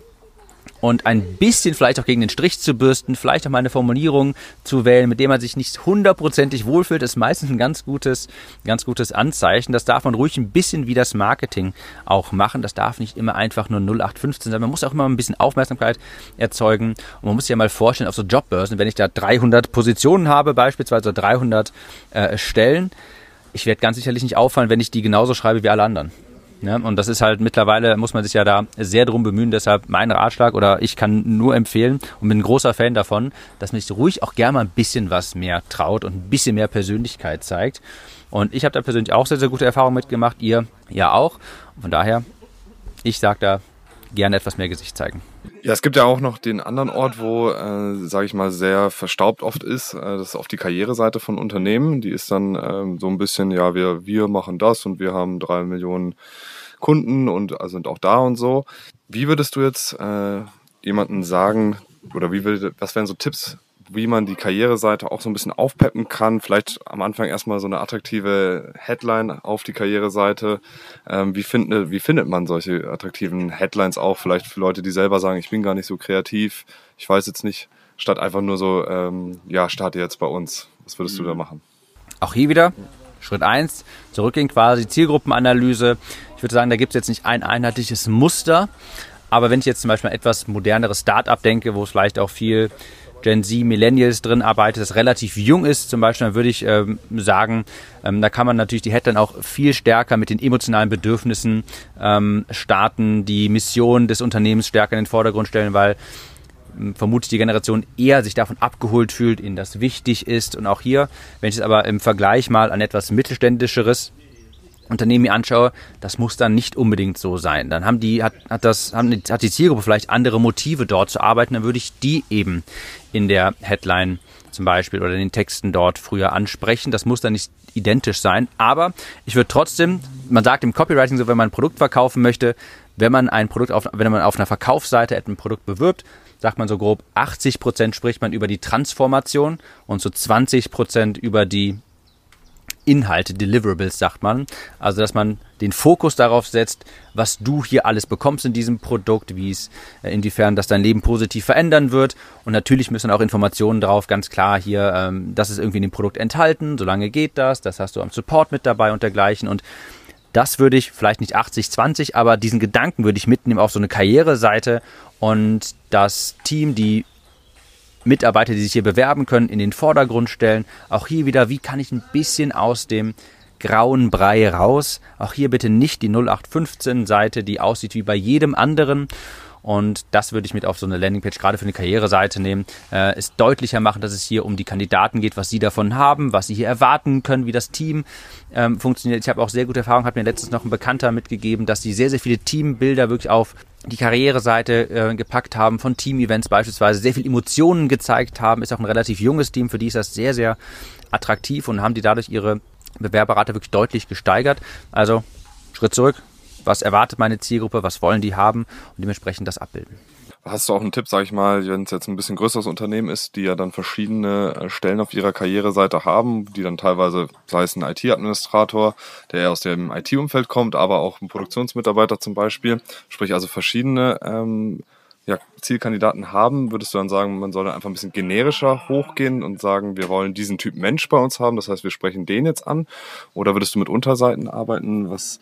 und ein bisschen vielleicht auch gegen den Strich zu bürsten, vielleicht auch mal eine Formulierung zu wählen, mit dem man sich nicht hundertprozentig wohlfühlt, ist meistens ein ganz gutes, ganz gutes Anzeichen. Das darf man ruhig ein bisschen wie das Marketing auch machen. Das darf nicht immer einfach nur 0815 sein. Man muss auch immer ein bisschen Aufmerksamkeit erzeugen. Und man muss sich ja mal vorstellen, auf so Jobbörsen, wenn ich da 300 Positionen habe, beispielsweise 300 äh, Stellen, ich werde ganz sicherlich nicht auffallen, wenn ich die genauso schreibe wie alle anderen. Ja, und das ist halt mittlerweile, muss man sich ja da sehr drum bemühen. Deshalb mein Ratschlag oder ich kann nur empfehlen und bin ein großer Fan davon, dass man sich ruhig auch gerne mal ein bisschen was mehr traut und ein bisschen mehr Persönlichkeit zeigt. Und ich habe da persönlich auch sehr, sehr gute Erfahrungen mitgemacht. Ihr ja auch. Von daher, ich sage da gerne etwas mehr Gesicht zeigen. Ja, es gibt ja auch noch den anderen Ort, wo, äh, sage ich mal, sehr verstaubt oft ist. Äh, das ist auf die Karriereseite von Unternehmen. Die ist dann ähm, so ein bisschen, ja, wir, wir machen das und wir haben drei Millionen Kunden und also sind auch da und so. Wie würdest du jetzt äh, jemanden sagen, oder wie will, was wären so Tipps, wie man die Karriereseite auch so ein bisschen aufpeppen kann. Vielleicht am Anfang erstmal so eine attraktive Headline auf die Karriereseite. Ähm, wie, find, wie findet man solche attraktiven Headlines auch? Vielleicht für Leute, die selber sagen, ich bin gar nicht so kreativ, ich weiß jetzt nicht, statt einfach nur so, ähm, ja, starte jetzt bei uns. Was würdest mhm. du da machen? Auch hier wieder Schritt eins zurückgehen quasi, Zielgruppenanalyse. Ich würde sagen, da gibt es jetzt nicht ein einheitliches Muster. Aber wenn ich jetzt zum Beispiel ein etwas moderneres Startup denke, wo es vielleicht auch viel Gen Z, Millennials drin arbeitet, das relativ jung ist, zum Beispiel, dann würde ich ähm, sagen, ähm, da kann man natürlich die Headline auch viel stärker mit den emotionalen Bedürfnissen ähm, starten, die Mission des Unternehmens stärker in den Vordergrund stellen, weil ähm, vermutlich die Generation eher sich davon abgeholt fühlt, ihnen das wichtig ist. Und auch hier, wenn ich es aber im Vergleich mal an etwas mittelständischeres Unternehmen mir anschaue, das muss dann nicht unbedingt so sein. Dann haben die, hat, hat das, haben, hat die Zielgruppe vielleicht andere Motive dort zu arbeiten, dann würde ich die eben in der Headline zum Beispiel oder in den Texten dort früher ansprechen. Das muss dann nicht identisch sein, aber ich würde trotzdem, man sagt im Copywriting so, wenn man ein Produkt verkaufen möchte, wenn man ein Produkt auf, wenn man auf einer Verkaufsseite ein Produkt bewirbt, sagt man so grob, 80 Prozent spricht man über die Transformation und so 20 Prozent über die Inhalte, Deliverables sagt man. Also, dass man den Fokus darauf setzt, was du hier alles bekommst in diesem Produkt, wie es, äh, inwiefern das dein Leben positiv verändern wird. Und natürlich müssen auch Informationen drauf, ganz klar hier, ähm, das ist irgendwie in dem Produkt enthalten, solange geht das, das hast du am Support mit dabei und dergleichen. Und das würde ich, vielleicht nicht 80, 20, aber diesen Gedanken würde ich mitnehmen auf so eine Karriereseite und das Team, die Mitarbeiter, die sich hier bewerben können, in den Vordergrund stellen. Auch hier wieder, wie kann ich ein bisschen aus dem grauen Brei raus? Auch hier bitte nicht die 0815-Seite, die aussieht wie bei jedem anderen. Und das würde ich mit auf so eine Landingpage gerade für eine Karriereseite nehmen. Äh, es deutlicher machen, dass es hier um die Kandidaten geht, was sie davon haben, was sie hier erwarten können, wie das Team ähm, funktioniert. Ich habe auch sehr gute Erfahrungen, hat mir letztens noch ein Bekannter mitgegeben, dass sie sehr, sehr viele Teambilder wirklich auf die Karriereseite äh, gepackt haben, von Team-Events beispielsweise, sehr viel Emotionen gezeigt haben, ist auch ein relativ junges Team, für die ist das sehr, sehr attraktiv und haben die dadurch ihre Bewerberrate wirklich deutlich gesteigert. Also Schritt zurück, was erwartet meine Zielgruppe, was wollen die haben und dementsprechend das abbilden. Hast du auch einen Tipp, sag ich mal, wenn es jetzt ein bisschen größeres Unternehmen ist, die ja dann verschiedene äh, Stellen auf ihrer Karriereseite haben, die dann teilweise, sei es ein IT-Administrator, der eher aus dem IT-Umfeld kommt, aber auch ein Produktionsmitarbeiter zum Beispiel, sprich also verschiedene ähm, ja, Zielkandidaten haben, würdest du dann sagen, man soll dann einfach ein bisschen generischer hochgehen und sagen, wir wollen diesen Typ Mensch bei uns haben, das heißt, wir sprechen den jetzt an? Oder würdest du mit Unterseiten arbeiten? Was,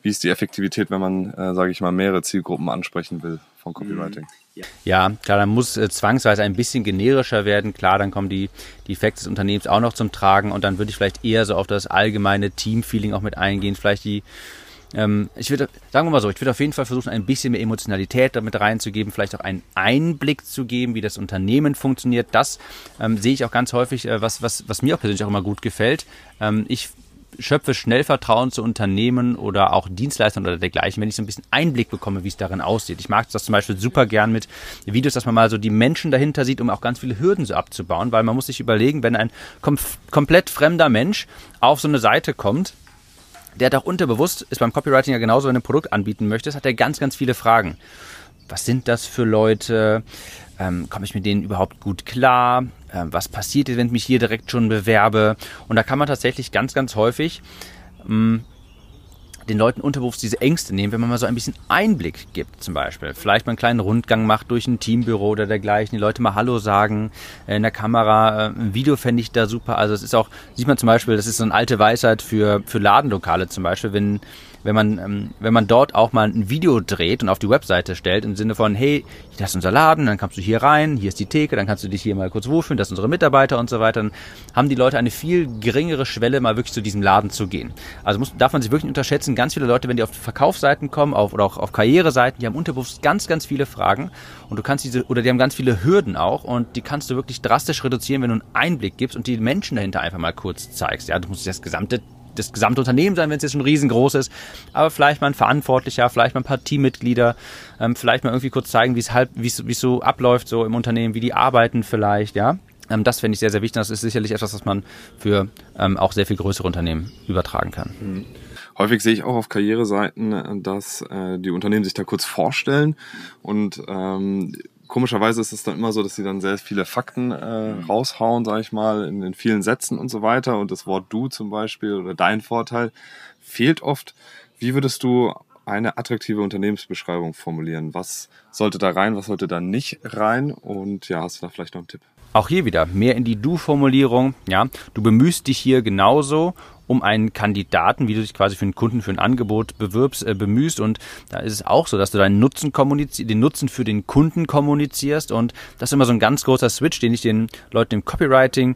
wie ist die Effektivität, wenn man, äh, sage ich mal, mehrere Zielgruppen ansprechen will von Copywriting? Ja, klar, dann muss äh, zwangsweise ein bisschen generischer werden. Klar, dann kommen die, die Facts des Unternehmens auch noch zum Tragen und dann würde ich vielleicht eher so auf das allgemeine Team-Feeling auch mit eingehen. Vielleicht die, ähm, ich würde, sagen wir mal so, ich würde auf jeden Fall versuchen, ein bisschen mehr Emotionalität damit reinzugeben, vielleicht auch einen Einblick zu geben, wie das Unternehmen funktioniert. Das ähm, sehe ich auch ganz häufig, äh, was, was, was mir auch persönlich auch immer gut gefällt. Ähm, ich schöpfe schnell Vertrauen zu Unternehmen oder auch Dienstleistern oder dergleichen, wenn ich so ein bisschen Einblick bekomme, wie es darin aussieht. Ich mag das zum Beispiel super gern mit Videos, dass man mal so die Menschen dahinter sieht, um auch ganz viele Hürden so abzubauen, weil man muss sich überlegen, wenn ein kom komplett fremder Mensch auf so eine Seite kommt, der hat auch unterbewusst, ist beim Copywriting ja genauso, wenn du ein Produkt anbieten möchtest, hat er ganz, ganz viele Fragen. Was sind das für Leute? Ähm, Komme ich mit denen überhaupt gut klar? Ähm, was passiert, wenn ich mich hier direkt schon bewerbe? Und da kann man tatsächlich ganz, ganz häufig mh, den Leuten unterbewusst diese Ängste nehmen, wenn man mal so ein bisschen Einblick gibt, zum Beispiel. Vielleicht mal einen kleinen Rundgang macht durch ein Teambüro oder dergleichen, die Leute mal Hallo sagen äh, in der Kamera. Äh, ein Video fände ich da super. Also es ist auch, sieht man zum Beispiel, das ist so eine alte Weisheit für, für Ladenlokale zum Beispiel, wenn wenn man, ähm, wenn man dort auch mal ein Video dreht und auf die Webseite stellt, im Sinne von, hey, das ist unser Laden, dann kommst du hier rein, hier ist die Theke, dann kannst du dich hier mal kurz wohlfühlen, das sind unsere Mitarbeiter und so weiter, dann haben die Leute eine viel geringere Schwelle, mal wirklich zu diesem Laden zu gehen. Also muss, darf man sich wirklich unterschätzen, ganz viele Leute, wenn die auf Verkaufsseiten kommen auf, oder auch auf Karriereseiten, die haben unterbewusst ganz, ganz viele Fragen und du kannst diese, oder die haben ganz viele Hürden auch und die kannst du wirklich drastisch reduzieren, wenn du einen Einblick gibst und die Menschen dahinter einfach mal kurz zeigst. Ja, du musst das gesamte das gesamte Unternehmen sein, wenn es jetzt schon riesengroß ist, aber vielleicht mal ein Verantwortlicher, vielleicht mal ein paar Teammitglieder, ähm, vielleicht mal irgendwie kurz zeigen, wie es halt, wie so abläuft so im Unternehmen, wie die arbeiten vielleicht, ja. Ähm, das fände ich sehr, sehr wichtig. Das ist sicherlich etwas, was man für ähm, auch sehr viel größere Unternehmen übertragen kann. Mhm. Häufig sehe ich auch auf Karriereseiten, äh, dass äh, die Unternehmen sich da kurz vorstellen und ähm, komischerweise ist es dann immer so, dass sie dann sehr viele Fakten äh, raushauen, sage ich mal, in, in vielen Sätzen und so weiter. Und das Wort du zum Beispiel oder dein Vorteil fehlt oft. Wie würdest du eine attraktive Unternehmensbeschreibung formulieren? Was sollte da rein, was sollte da nicht rein? Und ja, hast du da vielleicht noch einen Tipp? Auch hier wieder mehr in die Du-Formulierung. Ja, du bemühst dich hier genauso um einen Kandidaten, wie du dich quasi für einen Kunden, für ein Angebot bewirbst, äh, bemühst. Und da ist es auch so, dass du deinen Nutzen kommunizierst, den Nutzen für den Kunden kommunizierst. Und das ist immer so ein ganz großer Switch, den ich den Leuten im Copywriting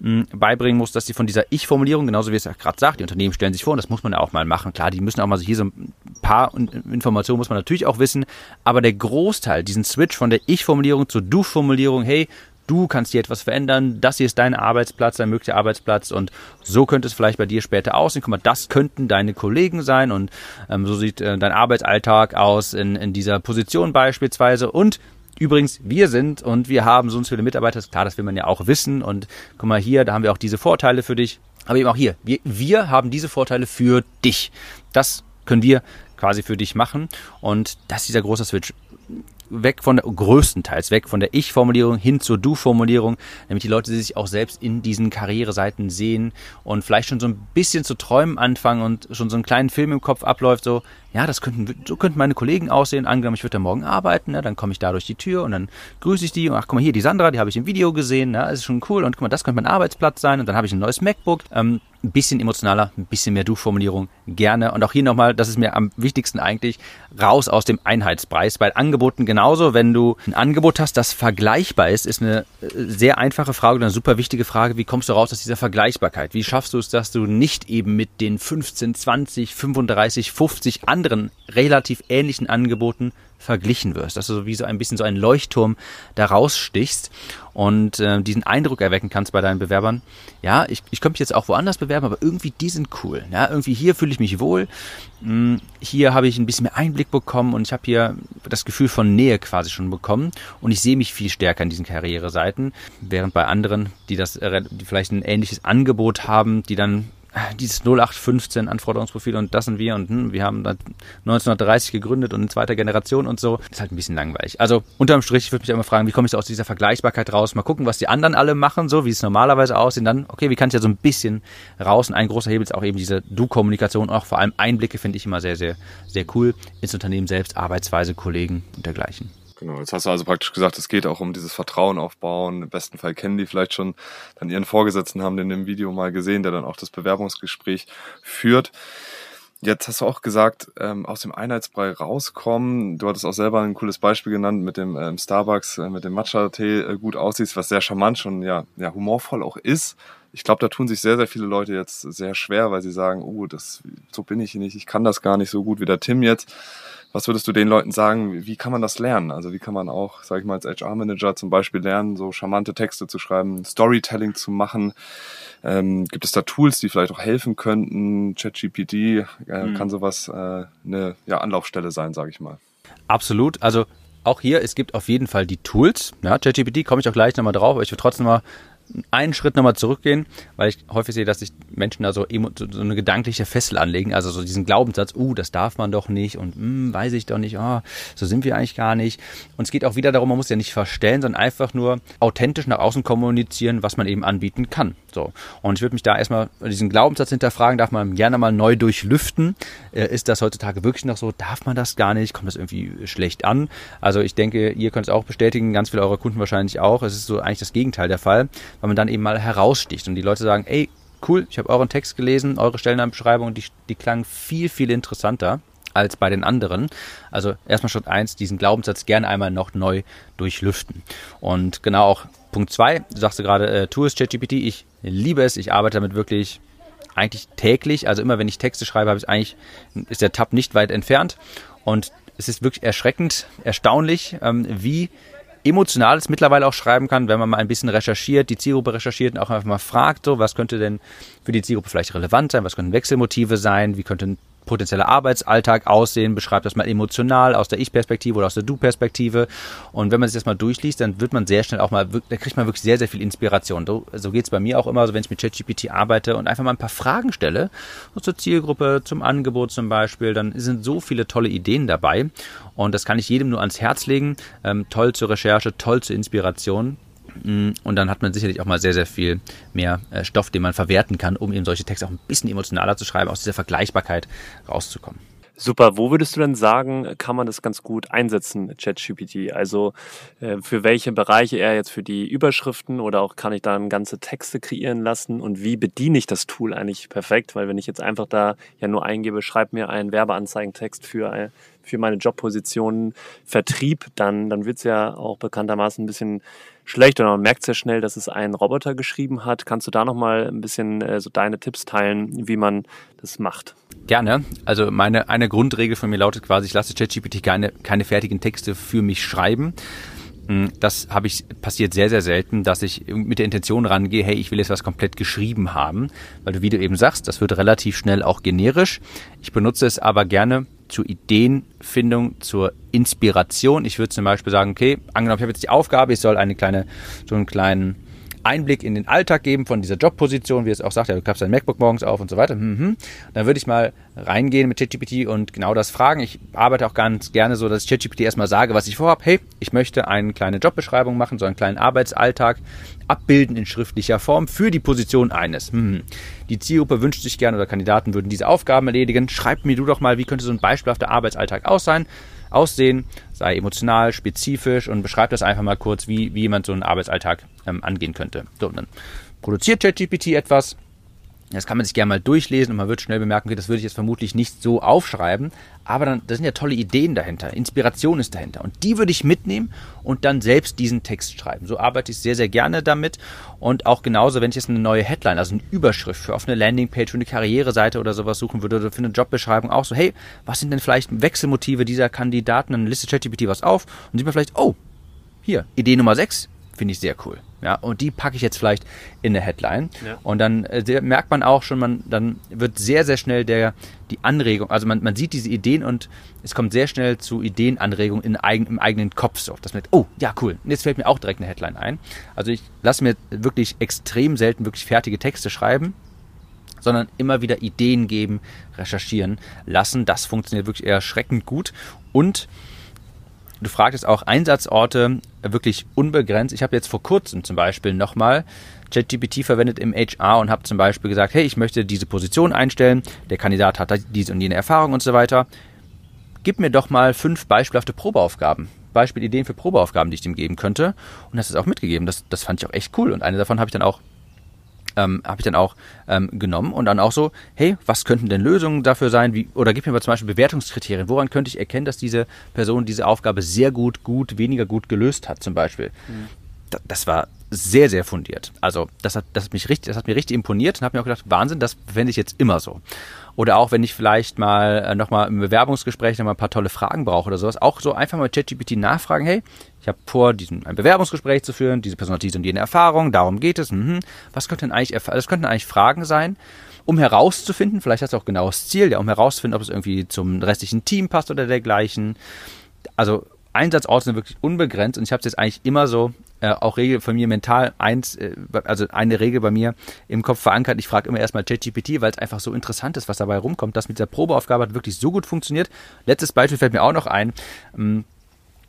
mh, beibringen muss, dass sie von dieser Ich-Formulierung, genauso wie es ja gerade sagt, die Unternehmen stellen sich vor, und das muss man ja auch mal machen. Klar, die müssen auch mal so hier so ein paar Informationen muss man natürlich auch wissen, aber der Großteil, diesen Switch von der Ich-Formulierung zur Du-Formulierung, hey, du kannst hier etwas verändern, das hier ist dein Arbeitsplatz, dein möglicher Arbeitsplatz und so könnte es vielleicht bei dir später aussehen. Guck mal, das könnten deine Kollegen sein und ähm, so sieht äh, dein Arbeitsalltag aus in, in dieser Position beispielsweise und Übrigens, wir sind und wir haben so viele Mitarbeiter, ist klar, das will man ja auch wissen. Und guck mal hier, da haben wir auch diese Vorteile für dich. Aber eben auch hier, wir, wir haben diese Vorteile für dich. Das können wir quasi für dich machen. Und das ist dieser große Switch weg von der, größtenteils weg von der Ich-Formulierung hin zur Du-Formulierung, damit die Leute sich auch selbst in diesen Karriereseiten sehen und vielleicht schon so ein bisschen zu träumen anfangen und schon so einen kleinen Film im Kopf abläuft, so, ja, das könnten, so könnten meine Kollegen aussehen, angenommen, ich würde da morgen arbeiten, ne, dann komme ich da durch die Tür und dann grüße ich die und ach, guck mal hier, die Sandra, die habe ich im Video gesehen, ne, ist schon cool und guck mal, das könnte mein Arbeitsplatz sein und dann habe ich ein neues MacBook, ähm, ein bisschen emotionaler, ein bisschen mehr Du-Formulierung gerne. Und auch hier nochmal, das ist mir am wichtigsten eigentlich, raus aus dem Einheitspreis. Bei Angeboten genauso, wenn du ein Angebot hast, das vergleichbar ist, ist eine äh, sehr einfache Frage oder eine super wichtige Frage, wie kommst du raus aus dieser Vergleichbarkeit? Wie schaffst du es, dass du nicht eben mit den 15, 20, 35, 50 anderen relativ ähnlichen Angeboten verglichen wirst, dass du so wie so ein bisschen so ein Leuchtturm da rausstichst und äh, diesen Eindruck erwecken kannst bei deinen Bewerbern. Ja, ich, ich könnte mich jetzt auch woanders bewerben, aber irgendwie die sind cool. Ja, irgendwie hier fühle ich mich wohl. Hm, hier habe ich ein bisschen mehr Einblick bekommen und ich habe hier das Gefühl von Nähe quasi schon bekommen und ich sehe mich viel stärker in diesen Karriereseiten, während bei anderen, die das, äh, die vielleicht ein ähnliches Angebot haben, die dann dieses 0815 Anforderungsprofil und das sind wir und hm, wir haben 1930 gegründet und in zweiter Generation und so. ist halt ein bisschen langweilig. Also unterm Strich, ich würde mich immer fragen, wie komme ich da aus dieser Vergleichbarkeit raus? Mal gucken, was die anderen alle machen, so wie es normalerweise aussieht. Dann, okay, wie kann ich ja so ein bisschen raus? Und ein großer Hebel ist auch eben diese Du-Kommunikation, auch vor allem Einblicke finde ich immer sehr, sehr, sehr cool ins Unternehmen selbst, Arbeitsweise, Kollegen und dergleichen. Genau, jetzt hast du also praktisch gesagt, es geht auch um dieses Vertrauen aufbauen. Im besten Fall kennen die vielleicht schon dann ihren Vorgesetzten, haben den im Video mal gesehen, der dann auch das Bewerbungsgespräch führt. Jetzt hast du auch gesagt, ähm, aus dem Einheitsbrei rauskommen. Du hattest auch selber ein cooles Beispiel genannt mit dem ähm, Starbucks, äh, mit dem Matcha-Tee äh, gut aussieht, was sehr charmant schon, ja, ja humorvoll auch ist. Ich glaube, da tun sich sehr, sehr viele Leute jetzt sehr schwer, weil sie sagen, oh, das, so bin ich nicht, ich kann das gar nicht so gut wie der Tim jetzt. Was würdest du den Leuten sagen? Wie kann man das lernen? Also wie kann man auch, sage ich mal, als HR-Manager zum Beispiel lernen, so charmante Texte zu schreiben, Storytelling zu machen? Ähm, gibt es da Tools, die vielleicht auch helfen könnten? ChatGPT äh, mhm. kann sowas äh, eine ja, Anlaufstelle sein, sage ich mal. Absolut. Also auch hier, es gibt auf jeden Fall die Tools. Ja, ChatGPT komme ich auch gleich nochmal drauf, aber ich will trotzdem mal einen Schritt nochmal zurückgehen, weil ich häufig sehe, dass sich Menschen da so, so eine gedankliche Fessel anlegen, also so diesen Glaubenssatz, uh, das darf man doch nicht und hm, weiß ich doch nicht, oh, so sind wir eigentlich gar nicht. Und es geht auch wieder darum, man muss ja nicht verstellen, sondern einfach nur authentisch nach außen kommunizieren, was man eben anbieten kann. So. Und ich würde mich da erstmal diesen Glaubenssatz hinterfragen, darf man gerne mal neu durchlüften. Äh, ist das heutzutage wirklich noch so? Darf man das gar nicht? Kommt das irgendwie schlecht an? Also ich denke, ihr könnt es auch bestätigen, ganz viele eurer Kunden wahrscheinlich auch. Es ist so eigentlich das Gegenteil der Fall, weil man dann eben mal heraussticht und die Leute sagen, ey, cool, ich habe euren Text gelesen, eure Stellenanbeschreibung, die, die klang viel, viel interessanter als bei den anderen. Also erstmal Schritt eins, diesen Glaubenssatz gerne einmal noch neu durchlüften. Und genau auch Punkt zwei, du sagst gerade, äh, tu es ChatGPT, ich liebe es, ich arbeite damit wirklich eigentlich täglich. Also immer wenn ich Texte schreibe, habe ich eigentlich, ist der Tab nicht weit entfernt. Und es ist wirklich erschreckend, erstaunlich, ähm, wie emotional es mittlerweile auch schreiben kann, wenn man mal ein bisschen recherchiert, die Zielgruppe recherchiert und auch einfach mal fragt, so, was könnte denn für die Zielgruppe vielleicht relevant sein, was könnten Wechselmotive sein, wie könnten potenzieller Arbeitsalltag aussehen, beschreibt das mal emotional aus der Ich-Perspektive oder aus der Du-Perspektive. Und wenn man sich das mal durchliest, dann wird man sehr schnell auch mal, da kriegt man wirklich sehr, sehr viel Inspiration. So, so geht es bei mir auch immer, so wenn ich mit ChatGPT arbeite und einfach mal ein paar Fragen stelle, so zur Zielgruppe, zum Angebot zum Beispiel, dann sind so viele tolle Ideen dabei. Und das kann ich jedem nur ans Herz legen. Ähm, toll zur Recherche, toll zur Inspiration. Mm, und dann hat man sicherlich auch mal sehr, sehr viel mehr äh, Stoff, den man verwerten kann, um eben solche Texte auch ein bisschen emotionaler zu schreiben, aus dieser Vergleichbarkeit rauszukommen. Super. Wo würdest du denn sagen, kann man das ganz gut einsetzen, ChatGPT? Also äh, für welche Bereiche eher jetzt für die Überschriften oder auch kann ich dann ganze Texte kreieren lassen und wie bediene ich das Tool eigentlich perfekt? Weil wenn ich jetzt einfach da ja nur eingebe, schreib mir einen Werbeanzeigentext für, äh, für meine Jobposition Vertrieb, dann, dann wird es ja auch bekanntermaßen ein bisschen schlecht und man merkt sehr schnell, dass es ein Roboter geschrieben hat. Kannst du da nochmal ein bisschen äh, so deine Tipps teilen, wie man das macht? Gerne. Also meine eine Grundregel von mir lautet quasi, ich lasse ChatGPT keine, keine fertigen Texte für mich schreiben. Hm, das habe ich passiert sehr, sehr selten, dass ich mit der Intention rangehe, hey, ich will jetzt was komplett geschrieben haben. Weil du, wie du eben sagst, das wird relativ schnell auch generisch. Ich benutze es aber gerne zur Ideenfindung, zur Inspiration. Ich würde zum Beispiel sagen, okay, angenommen, ich habe jetzt die Aufgabe, ich soll eine kleine, so einen kleinen Einblick in den Alltag geben von dieser Jobposition, wie es auch sagt, ja, du klappst dein MacBook morgens auf und so weiter. Mhm. Dann würde ich mal reingehen mit ChatGPT und genau das fragen. Ich arbeite auch ganz gerne so, dass ich ChatGPT erstmal sage, was ich vorhabe. Hey, ich möchte eine kleine Jobbeschreibung machen, so einen kleinen Arbeitsalltag abbilden in schriftlicher Form für die Position eines. Mhm. Die Zielgruppe wünscht sich gerne oder Kandidaten würden diese Aufgaben erledigen. Schreib mir du doch mal, wie könnte so ein beispielhafter Arbeitsalltag aussehen aussehen, sei emotional, spezifisch und beschreib das einfach mal kurz, wie, wie jemand so einen Arbeitsalltag ähm, angehen könnte. So, und dann produziert ChatGPT etwas, das kann man sich gerne mal durchlesen und man wird schnell bemerken, okay, das würde ich jetzt vermutlich nicht so aufschreiben, aber dann, da sind ja tolle Ideen dahinter, Inspiration ist dahinter und die würde ich mitnehmen und dann selbst diesen Text schreiben. So arbeite ich sehr, sehr gerne damit und auch genauso, wenn ich jetzt eine neue Headline, also eine Überschrift für auf eine Landingpage, für eine Karriereseite oder sowas suchen würde oder für eine Jobbeschreibung auch so, hey, was sind denn vielleicht Wechselmotive dieser Kandidaten? Dann listet ChatGPT was auf und sieht man vielleicht, oh, hier, Idee Nummer 6, finde ich sehr cool. Ja, und die packe ich jetzt vielleicht in eine Headline. Ja. Und dann äh, merkt man auch schon, man, dann wird sehr, sehr schnell der, die Anregung, also man, man sieht diese Ideen und es kommt sehr schnell zu Ideenanregungen in eigen, im eigenen Kopf so. Dass man denkt, oh, ja, cool. Und jetzt fällt mir auch direkt eine Headline ein. Also ich lasse mir wirklich extrem selten wirklich fertige Texte schreiben, sondern immer wieder Ideen geben, recherchieren lassen. Das funktioniert wirklich erschreckend gut. Und Du fragtest auch Einsatzorte wirklich unbegrenzt. Ich habe jetzt vor kurzem zum Beispiel nochmal ChatGPT verwendet im HR und habe zum Beispiel gesagt, hey, ich möchte diese Position einstellen, der Kandidat hat diese und jene Erfahrung und so weiter. Gib mir doch mal fünf beispielhafte Probeaufgaben. Beispielideen für Probeaufgaben, die ich dem geben könnte. Und das ist auch mitgegeben. Das, das fand ich auch echt cool. Und eine davon habe ich dann auch ähm, habe ich dann auch ähm, genommen und dann auch so, hey, was könnten denn Lösungen dafür sein? Wie, oder gib mir mal zum Beispiel Bewertungskriterien. Woran könnte ich erkennen, dass diese Person diese Aufgabe sehr gut, gut, weniger gut gelöst hat, zum Beispiel? Mhm. Das, das war sehr, sehr fundiert. Also das hat, das hat mich richtig, das hat mir richtig imponiert und habe mir auch gedacht, Wahnsinn, das fände ich jetzt immer so. Oder auch wenn ich vielleicht mal äh, nochmal im Bewerbungsgespräch nochmal ein paar tolle Fragen brauche oder sowas, auch so einfach mal ChatGPT nachfragen, hey, ich habe vor, diesen, ein Bewerbungsgespräch zu führen, diese Person hat diese und jene Erfahrung, darum geht es. Mhm. Was könnten eigentlich, das könnten eigentlich Fragen sein, um herauszufinden, vielleicht hast du auch genau das Ziel, ja, um herauszufinden, ob es irgendwie zum restlichen Team passt oder dergleichen. Also Einsatzorte sind wirklich unbegrenzt und ich habe es jetzt eigentlich immer so äh, auch Regel von mir mental eins, äh, also eine Regel bei mir im Kopf verankert. Ich frage immer erstmal ChatGPT, weil es einfach so interessant ist, was dabei rumkommt. Das mit dieser Probeaufgabe hat wirklich so gut funktioniert. Letztes Beispiel fällt mir auch noch ein. Ähm,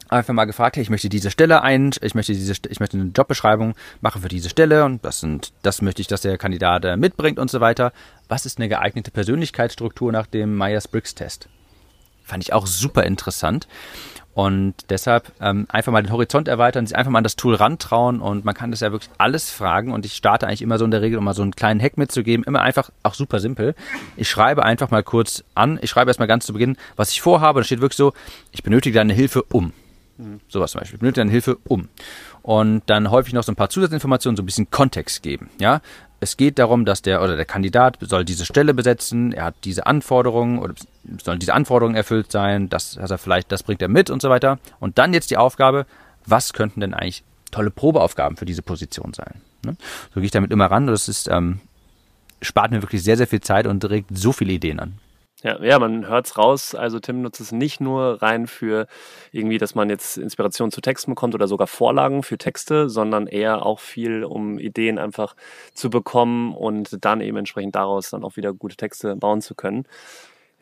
einfach mal gefragt, hey, ich möchte diese Stelle ein, ich möchte diese, ich möchte eine Jobbeschreibung machen für diese Stelle und das sind, das möchte ich, dass der Kandidat äh, mitbringt und so weiter. Was ist eine geeignete Persönlichkeitsstruktur nach dem Myers-Briggs-Test? Fand ich auch super interessant. Und deshalb ähm, einfach mal den Horizont erweitern, sich einfach mal an das Tool rantrauen und man kann das ja wirklich alles fragen und ich starte eigentlich immer so in der Regel, um mal so einen kleinen Hack mitzugeben, immer einfach, auch super simpel. Ich schreibe einfach mal kurz an, ich schreibe erstmal ganz zu Beginn, was ich vorhabe, da steht wirklich so, ich benötige deine Hilfe um. Mhm. Sowas zum Beispiel. Ich benötige deine Hilfe um. Und dann häufig noch so ein paar Zusatzinformationen, so ein bisschen Kontext geben. Ja, es geht darum, dass der oder der Kandidat soll diese Stelle besetzen, er hat diese Anforderungen oder sollen diese Anforderungen erfüllt sein, das, dass er vielleicht, das bringt er mit und so weiter. Und dann jetzt die Aufgabe, was könnten denn eigentlich tolle Probeaufgaben für diese Position sein? Ne? So gehe ich damit immer ran. Das ist, ähm, spart mir wirklich sehr, sehr viel Zeit und regt so viele Ideen an. Ja, ja, man hört's raus. Also Tim nutzt es nicht nur rein für irgendwie, dass man jetzt Inspiration zu Texten bekommt oder sogar Vorlagen für Texte, sondern eher auch viel, um Ideen einfach zu bekommen und dann eben entsprechend daraus dann auch wieder gute Texte bauen zu können.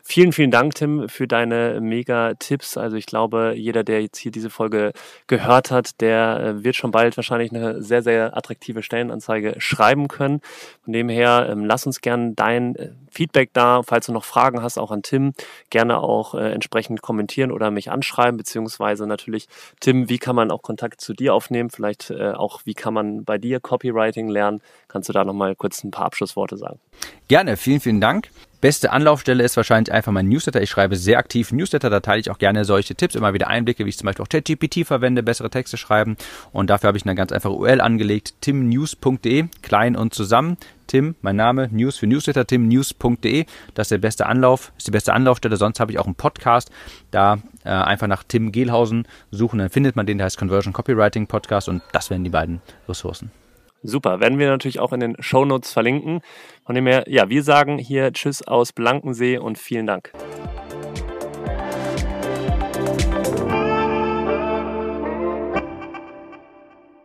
Vielen, vielen Dank, Tim, für deine mega Tipps. Also ich glaube, jeder, der jetzt hier diese Folge gehört hat, der äh, wird schon bald wahrscheinlich eine sehr, sehr attraktive Stellenanzeige schreiben können. Von dem her, ähm, lass uns gerne dein äh, Feedback da. Falls du noch Fragen hast, auch an Tim, gerne auch äh, entsprechend kommentieren oder mich anschreiben, beziehungsweise natürlich, Tim, wie kann man auch Kontakt zu dir aufnehmen? Vielleicht auch, wie kann man bei dir Copywriting lernen? Kannst du da nochmal kurz ein paar Abschlussworte sagen? Gerne, vielen, vielen Dank. Beste Anlaufstelle ist wahrscheinlich einfach mein Newsletter. Ich schreibe sehr aktiv Newsletter, da teile ich auch gerne solche Tipps, immer wieder Einblicke, wie ich zum Beispiel auch ChatGPT verwende, bessere Texte schreiben. Und dafür habe ich eine ganz einfache URL angelegt, timnews.de, klein und zusammen. Tim, mein Name, News für Newsletter, timnews.de. Das ist der beste Anlauf, ist die beste Anlaufstelle. Sonst habe ich auch einen Podcast. Da äh, einfach nach Tim Gehlhausen suchen, dann findet man den, der heißt Conversion Copywriting Podcast und das wären die beiden Ressourcen. Super, werden wir natürlich auch in den Shownotes verlinken. Von dem her, ja, wir sagen hier Tschüss aus Blankensee und vielen Dank.